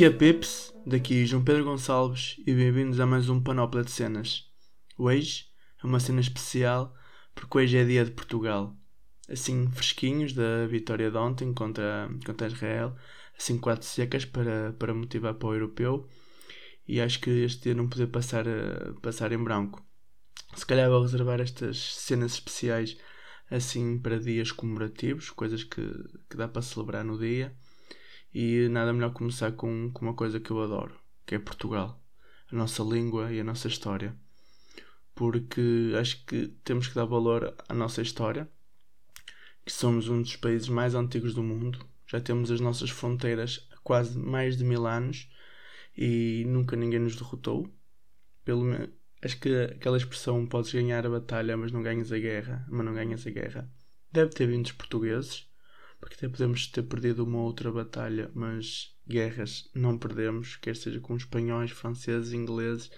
que é Pips? Daqui João Pedro Gonçalves e bem-vindos a mais um Panóplia de Cenas. Hoje é uma cena especial porque hoje é dia de Portugal. Assim, fresquinhos da vitória de ontem contra, contra Israel, assim, quatro secas para, para motivar para o europeu. E acho que este dia não poder passar, passar em branco. Se calhar vou reservar estas cenas especiais assim para dias comemorativos, coisas que, que dá para celebrar no dia e nada melhor começar com, com uma coisa que eu adoro, que é Portugal, a nossa língua e a nossa história. Porque acho que temos que dar valor à nossa história, que somos um dos países mais antigos do mundo, já temos as nossas fronteiras há quase mais de mil anos e nunca ninguém nos derrotou. Pelo menos, acho que aquela expressão podes ganhar a batalha, mas não ganhas a guerra, mas não ganhas a guerra, deve ter vindo dos portugueses porque até podemos ter perdido uma outra batalha, mas guerras não perdemos, quer seja com espanhóis, franceses, ingleses,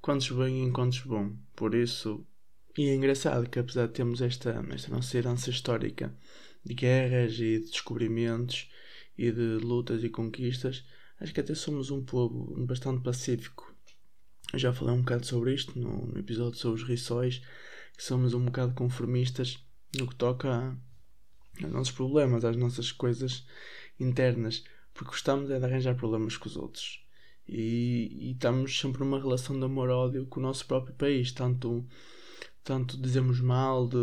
quantos bem e quantos bom. Por isso, e é engraçado que apesar de termos esta, esta nossa herança histórica de guerras e de descobrimentos e de lutas e conquistas, acho que até somos um povo bastante pacífico. Eu já falei um bocado sobre isto no, no episódio sobre os riçóis, que somos um bocado conformistas no que toca aos nossos problemas, às nossas coisas internas, porque gostamos é de arranjar problemas com os outros. E, e estamos sempre numa relação de amor-ódio com o nosso próprio país, tanto, tanto dizemos mal de,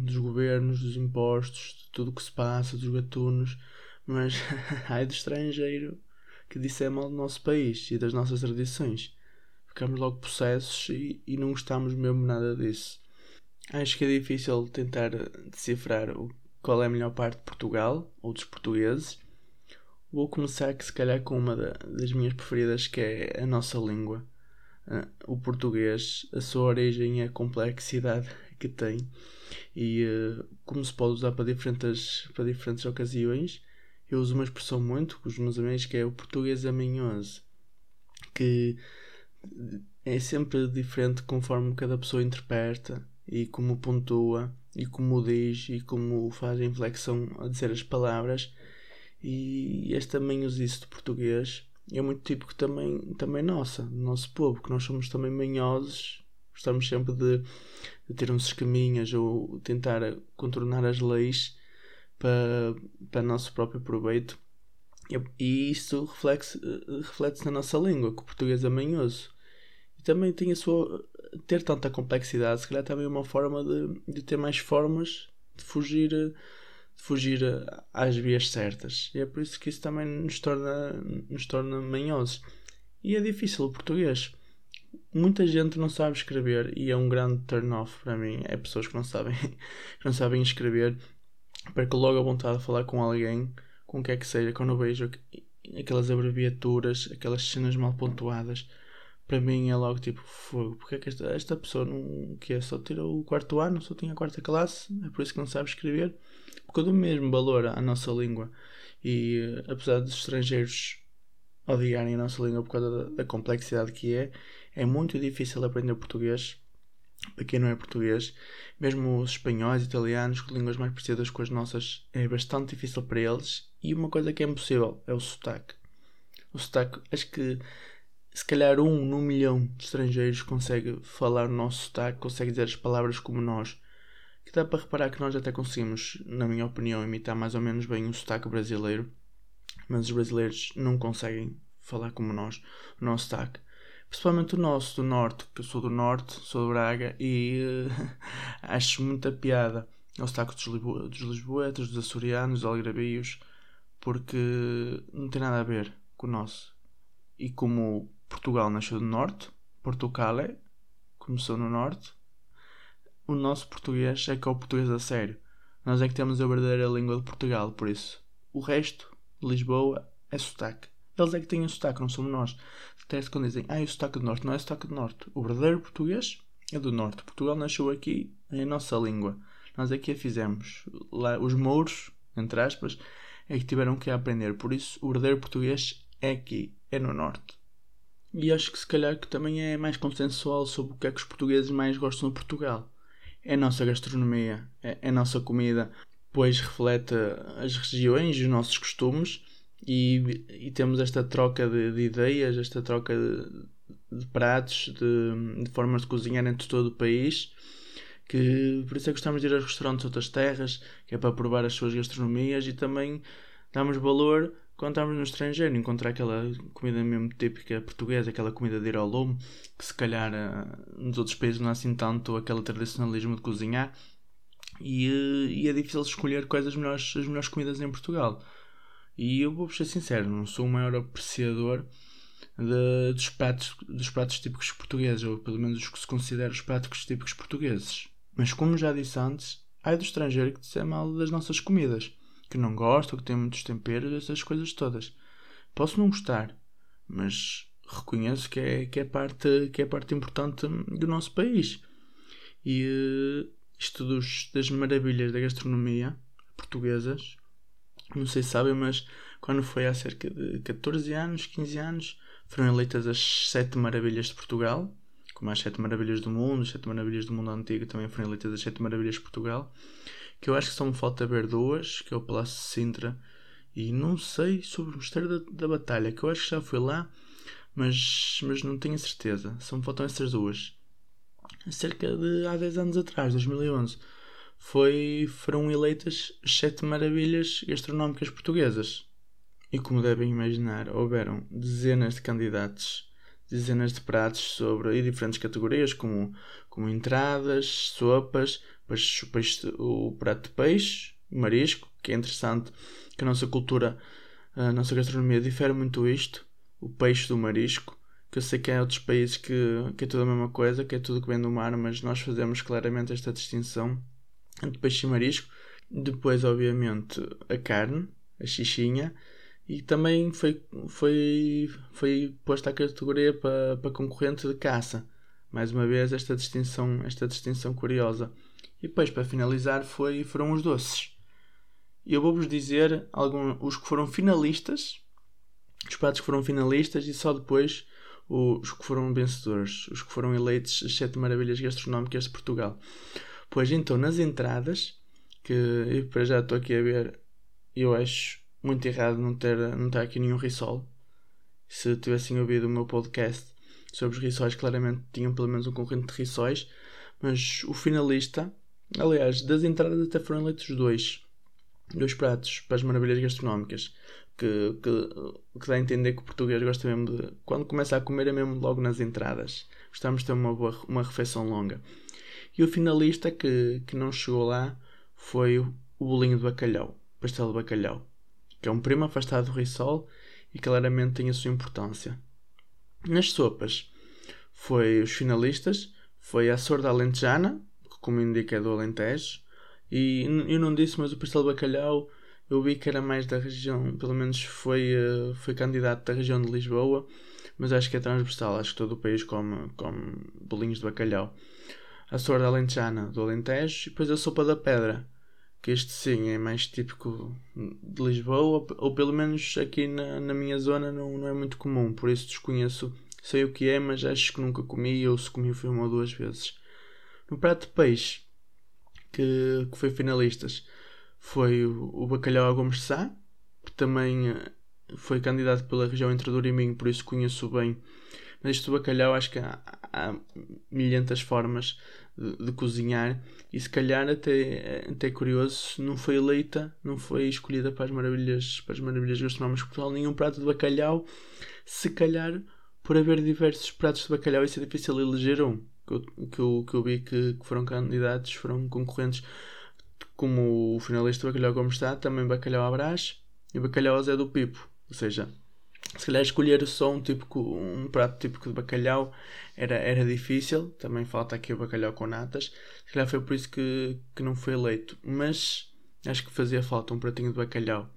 dos governos, dos impostos, de tudo o que se passa, dos gatunos, mas ai do estrangeiro que disse é mal do nosso país e das nossas tradições. Ficamos logo possessos e, e não gostamos mesmo nada disso. Acho que é difícil tentar decifrar o qual é a melhor parte de Portugal ou dos portugueses. Vou começar que se calhar com uma das minhas preferidas que é a nossa língua. Uh, o português, a sua origem e a complexidade que tem e uh, como se pode usar para diferentes, para diferentes ocasiões. Eu uso uma expressão muito com os meus amigos que é o português amanhoso, que é sempre diferente conforme cada pessoa interpreta e como pontua e como diz e como faz a inflexão a dizer as palavras. E este manhosice de português é muito típico também, também nossa, do nosso povo, que nós somos também manhosos, gostamos sempre de, de ter uns escaminhas ou tentar contornar as leis para, para nosso próprio proveito. E isso reflete-se reflete na nossa língua, que o português é manhoso. E também tem a sua ter tanta complexidade, se calhar também é uma forma de, de ter mais formas de fugir, de fugir às vias certas. E é por isso que isso também nos torna, nos torna manhosos. E é difícil o português. Muita gente não sabe escrever e é um grande turn off para mim. É pessoas que não sabem, que não sabem escrever. Perco logo a vontade de falar com alguém, com o que é que seja, quando vejo aquelas abreviaturas, aquelas cenas mal pontuadas para mim é logo tipo fogo. Porque é que esta, esta pessoa não que é, só tirou o quarto ano, só tinha a quarta classe, é por isso que não sabe escrever. Porque eu dou mesmo valor à nossa língua. E apesar dos estrangeiros odiarem a nossa língua por causa da, da complexidade que é, é muito difícil aprender português para quem não é português, mesmo os espanhóis, italianos, com línguas mais parecidas com as nossas, é bastante difícil para eles. E uma coisa que é impossível é o sotaque. O sotaque, acho que se calhar um num milhão de estrangeiros consegue falar o nosso sotaque, consegue dizer as palavras como nós. Que dá para reparar que nós até conseguimos, na minha opinião, imitar mais ou menos bem o sotaque brasileiro, mas os brasileiros não conseguem falar como nós, o nosso sotaque. Principalmente o nosso, do Norte, que eu sou do Norte, sou de Braga e uh, acho muita piada o sotaque dos, Lisbo dos Lisboetas, dos Açorianos, dos Algrabios, porque não tem nada a ver com o nosso. E como Portugal nasceu no Norte, Portugal começou no Norte. O nosso português é que é o português a sério. Nós é que temos a verdadeira língua de Portugal, por isso. O resto, Lisboa, é sotaque. Eles é que têm o sotaque, não somos nós. Até quando dizem, ah, é o sotaque do Norte, não é o sotaque do Norte. O verdadeiro português é do Norte. Portugal nasceu aqui, é a nossa língua. Nós é que a fizemos. Lá, os mouros, entre aspas, é que tiveram que aprender. Por isso, o verdadeiro português é aqui, é no Norte. E acho que se calhar que também é mais consensual sobre o que é que os portugueses mais gostam de Portugal. É a nossa gastronomia, é, é a nossa comida, pois reflete as regiões e os nossos costumes, e, e temos esta troca de, de ideias, esta troca de, de pratos, de, de, formas de cozinhar entre todo o país. Que por isso é que gostamos de ir a restaurantes de outras terras, que é para provar as suas gastronomias e também damos valor quando estamos no estrangeiro, encontrar aquela comida mesmo típica portuguesa, aquela comida de ir ao lombo, que se calhar uh, nos outros países não há assim tanto aquele tradicionalismo de cozinhar. E, uh, e é difícil escolher quais as melhores, as melhores comidas em Portugal. E eu vou ser sincero, não sou o maior apreciador de, dos, pratos, dos pratos típicos portugueses, ou pelo menos os que se consideram os pratos típicos portugueses. Mas como já disse antes, há do estrangeiro que disser mal das nossas comidas que não gosto, que tem muitos temperos, essas coisas todas. Posso não gostar, mas reconheço que é, que é, parte, que é parte importante do nosso país. E uh, isto dos, das maravilhas da gastronomia portuguesas, não sei se sabem, mas quando foi há cerca de 14 anos, 15 anos, foram eleitas as 7 maravilhas de Portugal, como as 7 maravilhas do mundo, as 7 maravilhas do mundo antigo também foram eleitas as 7 maravilhas de Portugal que eu acho que só me falta ver duas, que é o Palácio de Sintra, e não sei sobre o mistério da, da Batalha, que eu acho que já fui lá, mas, mas não tenho certeza. Só me faltam essas duas. Cerca de há 10 anos atrás, 2011, foi, foram eleitas as sete maravilhas gastronómicas portuguesas. E como devem imaginar, houveram dezenas de candidatos, dezenas de pratos sobre e diferentes categorias, como, como entradas, sopas, o, peixe, o prato de peixe, marisco, que é interessante que a nossa cultura, a nossa gastronomia difere muito isto, o peixe do marisco, que eu sei que há outros países que, que é tudo a mesma coisa, que é tudo que vem do mar, mas nós fazemos claramente esta distinção entre peixe e marisco. Depois, obviamente, a carne, a xixinha, e também foi, foi, foi posta a categoria para, para concorrente de caça. Mais uma vez, esta distinção, esta distinção curiosa. E depois, para finalizar, foi, foram os doces. E eu vou-vos dizer alguns, os que foram finalistas, os pratos que foram finalistas e só depois os que foram vencedores, os que foram eleitos as sete maravilhas gastronómicas de Portugal. Pois então, nas entradas, que eu para já estou aqui a ver, eu acho muito errado não ter, não ter aqui nenhum risol. Se tivessem ouvido o meu podcast sobre os rissóis, claramente tinham pelo menos um concorrente de rissóis. Mas o finalista Aliás, das entradas até foram eleitos dois. Dois pratos para as maravilhas gastronómicas. Que, que, que dá a entender que o português gosta mesmo de. Quando começa a comer é mesmo logo nas entradas. Gostamos de ter uma, boa, uma refeição longa. E o finalista que, que não chegou lá foi o bolinho de bacalhau. Pastel de bacalhau. Que é um primo afastado do risol e claramente tem a sua importância. Nas sopas, foi os finalistas, foi a sorda alentejana, como indica é do Alentejo. E eu não disse, mas o pastel de bacalhau eu vi que era mais da região, pelo menos foi, eh, foi candidato da região de Lisboa, mas acho que é transversal, acho que todo o país come, come bolinhos de bacalhau. A sorda alentejana do Alentejo e depois a sopa da pedra, que este sim é mais típico de Lisboa, ou pelo menos aqui na, na minha zona não, não é muito comum, por isso desconheço, sei o que é, mas acho que nunca comi, ou se comi foi uma ou duas vezes. No prato de peixe, que, que foi finalistas, foi o, o bacalhau a Gomes Sá, que também eh, foi candidato pela região entre Douro e Minho, por isso conheço bem. Mas este bacalhau acho que há, há milhentas formas de, cozinhar e se calhar até, até é curioso, não foi eleita, não foi escolhida para as maravilhas, para as maravilhas gastronómicas de Portugal, nenhum prato de bacalhau, se calhar por haver diversos pratos de bacalhau isso é difícil eleger um que eu, que eu, que eu vi que, que, foram candidatos, foram concorrentes, como o finalista Bacalhau Gomes está, também Bacalhau Abrás e Bacalhau Zé do Pipo. Ou seja, se calhar escolher só um, típico, um prato típico de bacalhau era, era difícil. Também falta aqui o bacalhau com natas. Se calhar foi por isso que, que não foi eleito. Mas acho que fazia falta um pratinho de bacalhau.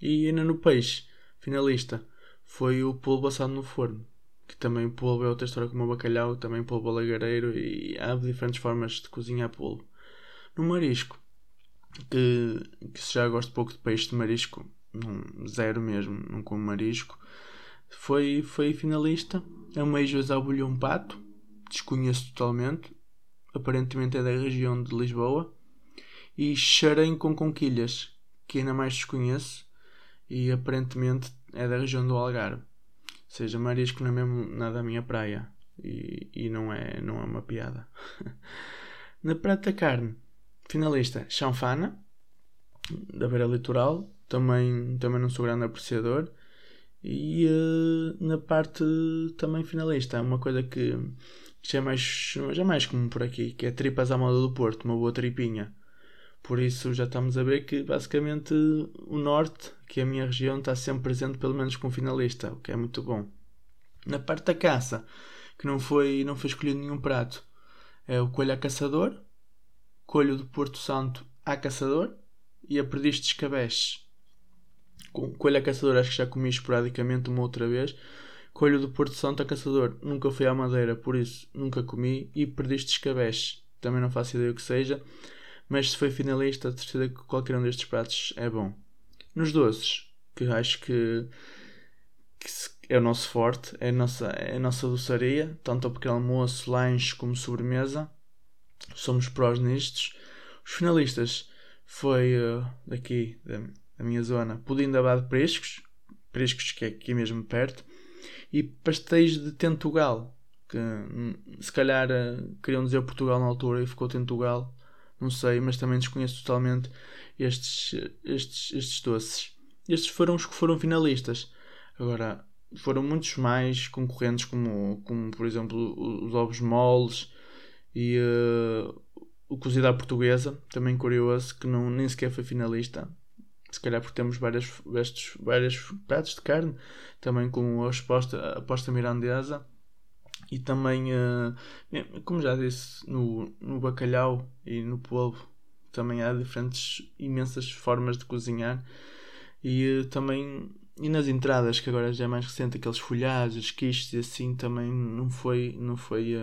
E ainda no peixe, finalista, foi o polvo assado no forno que também polvo é outra história como o bacalhau, também polvo lagareiro e há diferentes formas de cozinhar polvo. No marisco, que, que já gosto pouco de peixe de marisco, não, zero mesmo, não como marisco, foi, foi finalista. É um Eijos ao um pato, desconheço totalmente, aparentemente é da região de Lisboa. E xarém com conquilhas, que ainda mais desconheço. e aparentemente é da região do Algarve. Ou seja, marisco não é mesmo nada a minha praia e, e não, é, não é uma piada. Na prata carne, finalista Chanfana, da beira litoral, também, também não sou grande apreciador. E uh, na parte também finalista, uma coisa que já é mais, já é mais comum por aqui, que é tripas à moda do Porto, uma boa tripinha. Por isso já estamos a ver que basicamente o norte, que é a minha região, está sempre presente pelo menos com finalista, o que é muito bom. Na parte da caça, que não foi, não foi escolhido nenhum prato, é o coelho a caçador, coelho do Porto Santo a caçador e a perdiz de escabeche. Coelho a caçador acho que já comi esporadicamente uma outra vez. Coelho do Porto Santo a caçador nunca fui à madeira, por isso nunca comi. E perdiz de escabeche, também não faço ideia o que seja mas se foi finalista, a que qualquer um destes pratos é bom. Nos doces, que acho que, que é o nosso forte, é a nossa, é a nossa doçaria, tanto ao pequeno almoço, lanche como sobremesa. Somos prós nistos. Os finalistas foi uh, daqui, da, da, minha zona, pudim da Abade Prescos, Prescos que é aqui mesmo perto, e pastéis de Tentugal, que hum, se calhar uh, queriam dizer Portugal na altura e ficou Tentugal não sei, mas também desconheço totalmente estes, estes, estes doces. Estes foram os que foram finalistas. Agora, foram muitos mais concorrentes, como, como por exemplo os ovos moles e uh, o cozido à portuguesa, também curioso, que não, nem sequer foi finalista. Se calhar porque temos várias, vários, vários pratos de carne, também com a aposta, a mirandesa e também, uh, como já disse, no, no bacalhau e no polvo também há diferentes, imensas formas de cozinhar. E uh, também, e nas entradas, que agora já é mais recente, aqueles folhados, quiches e assim, também não foi, não foi,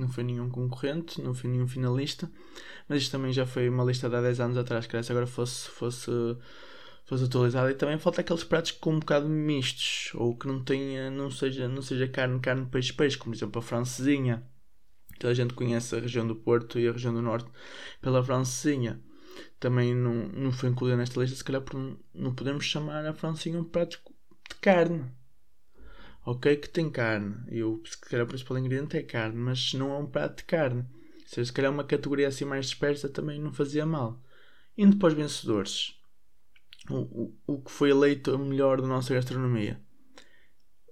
não foi nenhum concorrente, não foi nenhum finalista. Mas isto também já foi uma lista de há 10 anos atrás, que agora fosse, fosse fosse atualizada e também falta aqueles pratos com um bocado mistos ou que não tenha, não seja, não seja carne, carne, peixe, peixe, como por exemplo a francesinha. Toda a gente conhece a região do Porto e a região do Norte pela francesinha. Também não, não foi incluída nesta lista, se calhar por não, não podemos chamar a francesinha um prato de carne. Ok, que tem carne, e o, se calhar o principal ingrediente é carne, mas não é um prato de carne. Se, calhar uma categoria assim mais dispersa também não fazia mal. Indo para os vencedores o, o, que foi eleito o melhor da nossa gastronomia.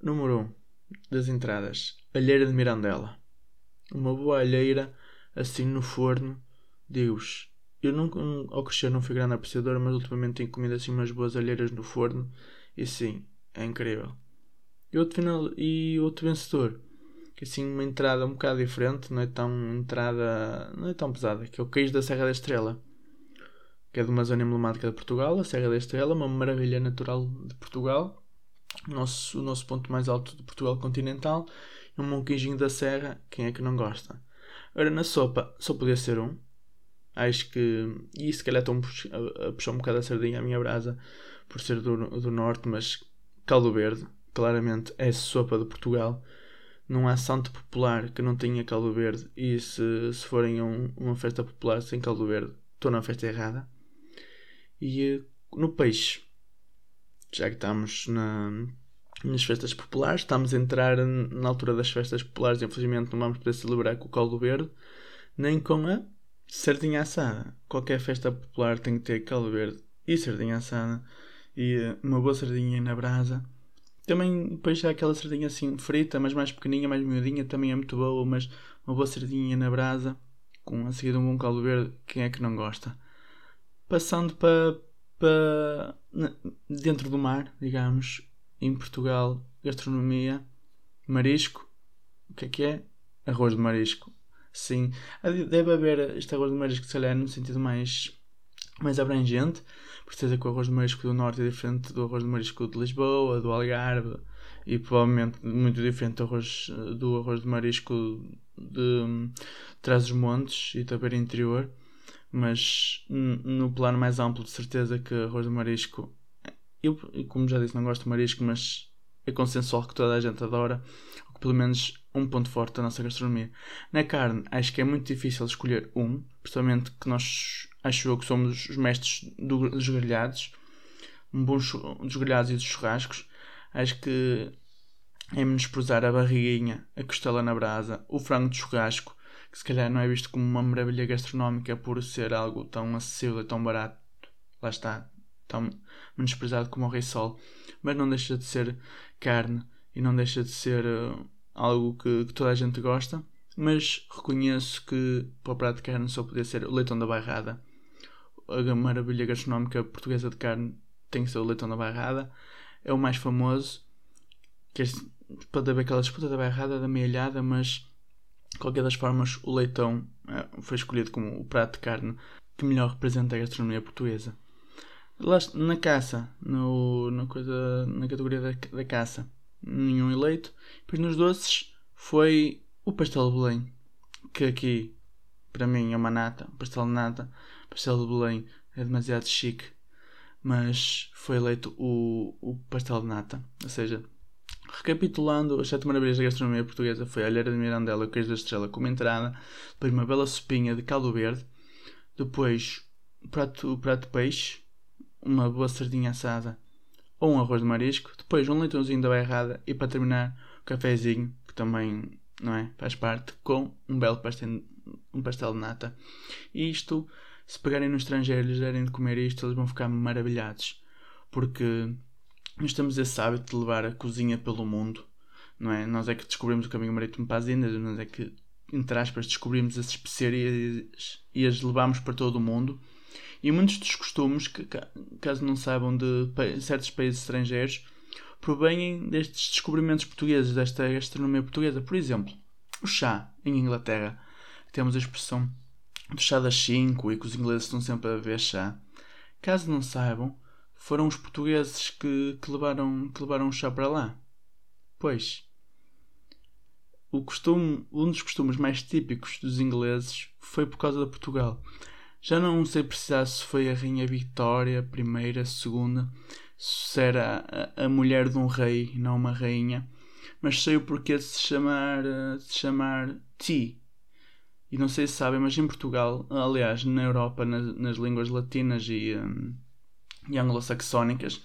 Número 1 um, das entradas: alheira de Mirandela. Uma boa alheira, assim no forno. Digo-vos, eu nunca, ao crescer não fui grande apreciador, mas ultimamente tenho comido assim umas boas alheiras no forno e sim, é incrível. E outro, final, e outro vencedor, que assim uma entrada um bocado diferente, não é tão entrada, não é tão pesada, que é o queijo da Serra da Estrela que é de uma zona emblemática de Portugal, a Serra da Estrela, uma maravilha natural de Portugal, nosso, o nosso ponto mais alto de Portugal continental, e um monquinho da Serra, quem é que não gosta? Agora, na sopa, só podia ser um. Acho que. E se calhar estou a puxar um bocado a sardinha à minha brasa, por ser do, do norte, mas caldo verde, claramente é sopa de Portugal. Não há santo popular que não tenha caldo verde, e se, se forem um, uma festa popular sem caldo verde, estou na festa errada. E eh, no peixe, já que estamos na, nas festas populares, estamos a entrar na altura das festas populares, infelizmente não vamos poder celebrar com o caldo verde, nem com a sardinha assada. Qualquer festa popular tem que ter caldo verde e sardinha assada e eh, uma boa sardinha na brasa. Também depois há aquela sardinha assim frita, mas mais pequeninha, mais miudinha, também é muito boa, mas uma boa sardinha na brasa, com a seguir um bom caldo verde, quem é que não gosta? passando para, para dentro do mar, digamos, em Portugal, gastronomia, marisco, o que é que é? Arroz de marisco. Sim, deve haver este arroz de marisco, se calhar, no sentido mais, mais abrangente, por certeza que o arroz de marisco do Norte é diferente do arroz de marisco de Lisboa, do Algarve, e provavelmente muito diferente do arroz, do arroz de marisco de, Trás-os-Montes e da Beira Interior mas no plano mais amplo, de certeza que arroz de marisco. Eu, como já disse, não gosto de marisco, mas é consensual que toda a gente adora, ou que pelo menos um ponto forte da nossa gastronomia. Na carne, acho que é muito difícil escolher um, principalmente que nós acho eu que somos os mestres dos grelhados. um bom dos grelhados e dos churrascos. Acho que é menosprezar a barriguinha, a costela na brasa, o frango de churrasco, que se calhar não é visto como uma maravilha gastronómica por ser algo tão acessível e tão barato. Lá está, tão menosprezado como o rei sol. Mas não deixa de ser carne e não deixa de ser uh, algo que, que, toda a gente gosta. Mas reconheço que para o prato de carne só podia ser o leitão da bairrada. A maravilha gastronómica portuguesa de carne tem o leitão da bairrada. É o mais famoso. Que pode haver aquela disputa da bairrada, da mealhada, mas de qualquer das formas o leitão uh, foi escolhido como o prato de carne que melhor representa a gastronomia portuguesa. Lá, na caça, no, na, coisa, na categoria da, da caça, nenhum eleito. Depois nos doces foi o pastel de Belém, que aqui para mim é uma nata, um pastel de nata. Pastel de Belém é demasiado chique, mas foi eleito o, o pastel de nata. Ou seja, recapitulando, as sete maravilhas da gastronomia portuguesa foi a alheira de Mirandela o queijo da estrela como entrada, depois uma bela sopinha de caldo verde, depois o prato, o prato de peixe, uma boa sardinha assada ou um arroz de marisco, depois um leitãozinho da bairrada e para terminar o cafezinho, que também não é, faz parte, com um belo pastel, um pastel de nata. E isto, se pegarem no estrangeiro e lhes derem de comer isto, eles vão ficar maravilhados, porque nós temos esse hábito de levar a cozinha pelo mundo, não é? Nós é que descobrimos o caminho marítimo para as Índias, nós é que, entre aspas, descobrimos as especiarias e as levamos para todo o mundo e muitos dos costumes, que, caso não saibam, de certos países estrangeiros, provêm destes descobrimentos portugueses, desta gastronomia portuguesa. Por exemplo, o chá em Inglaterra. Temos a expressão do chá das 5 e que os ingleses estão sempre a beber chá. Caso não saibam, foram os portugueses que, que, levaram, que levaram o chá para lá. Pois, o costume, um dos costumes mais típicos dos ingleses foi por causa de Portugal. Já não sei precisar se foi a Rainha Vitória, primeira, segunda, se era a, a mulher de um rei, não uma rainha, mas sei o porquê de se chamar, de se chamar Ti. E não sei se sabem, mas em Portugal, aliás, na Europa, nas, nas línguas latinas e, um, e anglo-saxónicas,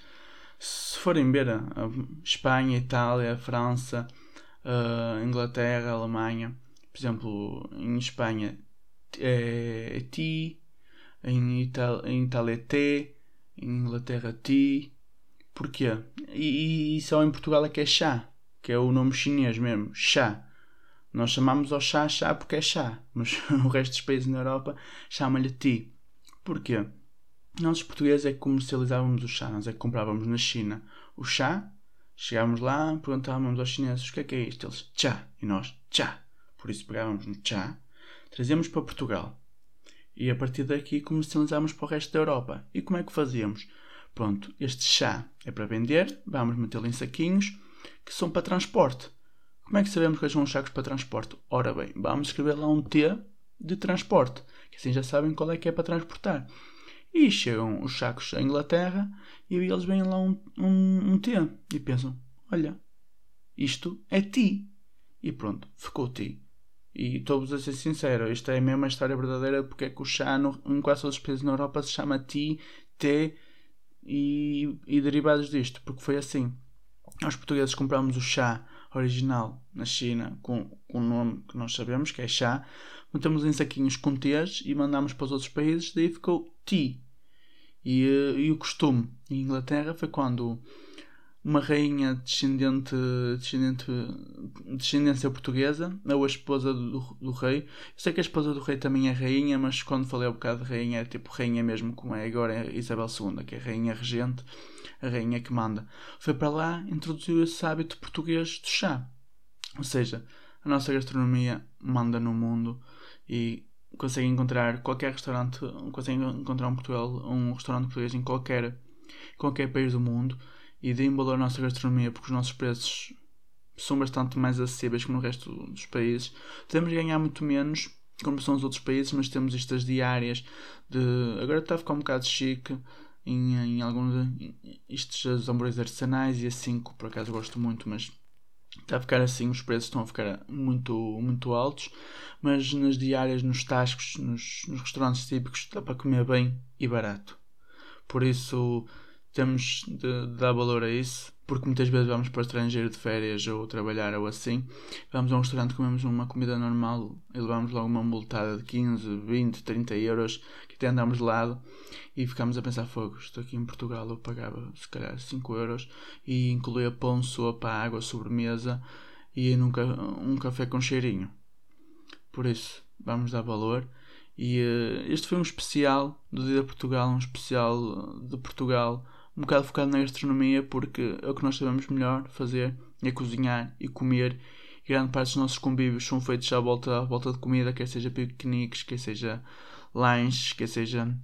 se forem ver a, a Espanha, Itália, França, a Inglaterra, a Alemanha, por exemplo, em Espanha é, é ti, em, Ital em Itália é T, em Inglaterra Ti. Porquê? E, e só em Portugal é que é chá, que é o nome chinês mesmo, chá. Nós chamamos ao chá chá porque é chá, mas o resto dos países na Europa chama-lhe ti. Porquê? Nós, os portugueses, é que comercializávamos o chá, nós é que comprávamos na China o chá, chegávamos lá, perguntávamos aos chineses o que é que é isto, eles chá, e nós chá. Por isso pegávamos no chá, trazíamos para Portugal, e a partir daqui comercializámos para o resto da Europa. E como é que fazíamos? Pronto, este chá é para vender, vamos metê-lo em saquinhos que são para transporte. Como é que sabemos que são os sacos para transporte? Ora bem, vamos escrever lá um T de transporte, que assim já sabem qual é que é para transportar. E chegam os sacos à Inglaterra e eles veem lá um, um, um T e pensam: olha, isto é ti. E pronto, ficou ti. E estou-vos a ser sincero, isto é a mesma história verdadeira porque é que o chá no, em quase todos os países na Europa se chama ti, té e, e derivados disto, porque foi assim. Nós portugueses compramos o chá original na China com, o nome que nós sabemos, que é chá, metemos em saquinhos com tês e mandamos para os outros países, daí ficou tea. E, eh, e o costume em Inglaterra foi quando uma rainha descendente, descendente descendência portuguesa, ou a esposa do, do rei. Eu sei que a esposa do rei também é rainha, mas quando falei um bocado de rainha, é tipo rainha mesmo, como é agora é Isabel II, que é rainha regente, a rainha que manda. Foi para lá, introduziu esse hábito português do chá. Ou seja, a nossa gastronomia manda no mundo e consegue encontrar qualquer restaurante, consegue encontrar um Portugal, um restaurante português em qualquer, qualquer país do mundo e deem valor à nossa gastronomia porque os nossos preços são bastante mais acessíveis que no resto dos países. Podemos ganhar muito menos como são os outros países, mas temos estas diárias de. Agora está a ficar um bocado chique em, em alguns. Estes hambúrgueres artesanais e assim, que por acaso gosto muito, mas está a ficar assim, os preços estão a ficar muito, muito altos. Mas nas diárias, nos tascos, nos, nos restaurantes típicos, dá para comer bem e barato. Por isso temos de, de dar valor a isso porque muitas vezes vamos para o estrangeiro de férias ou trabalhar ou assim, vamos a um restaurante, comemos uma comida normal e levamos logo uma multada de 15, 20, 30 euros, que até andamos de lado e ficamos a pensar, fogo, estou aqui em Portugal, eu pagava se calhar 5 euros e incluía pão, sopa, água, sobremesa e nunca um café com cheirinho. Por isso, vamos dar valor. E uh, este foi um especial do Dia de Portugal, um especial de Portugal um bocado focado na gastronomia porque é o que nós sabemos melhor fazer é cozinhar e comer. E grande parte dos nossos convívios são feitos à volta, à volta de comida, quer seja piqueniques, quer seja lanches, quer seja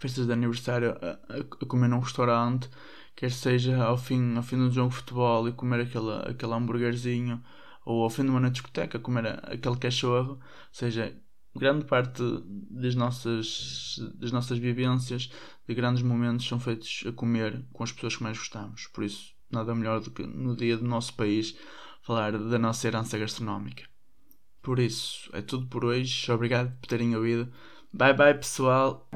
festas de aniversário a, a, comer num restaurante, quer seja ao fim, ao fim de um jogo de futebol e comer aquele, aquele hambúrguerzinho, ou ao fim de uma discoteca comer aquele cachorro, ou seja, grande parte das nossas, das nossas vivências, de grandes momentos, são feitos a comer com as pessoas que mais gostamos. Por isso, nada melhor do que no dia do nosso país falar da nossa herança gastronómica. Por isso, é tudo por hoje. Obrigado por terem ouvido. Bye bye, pessoal.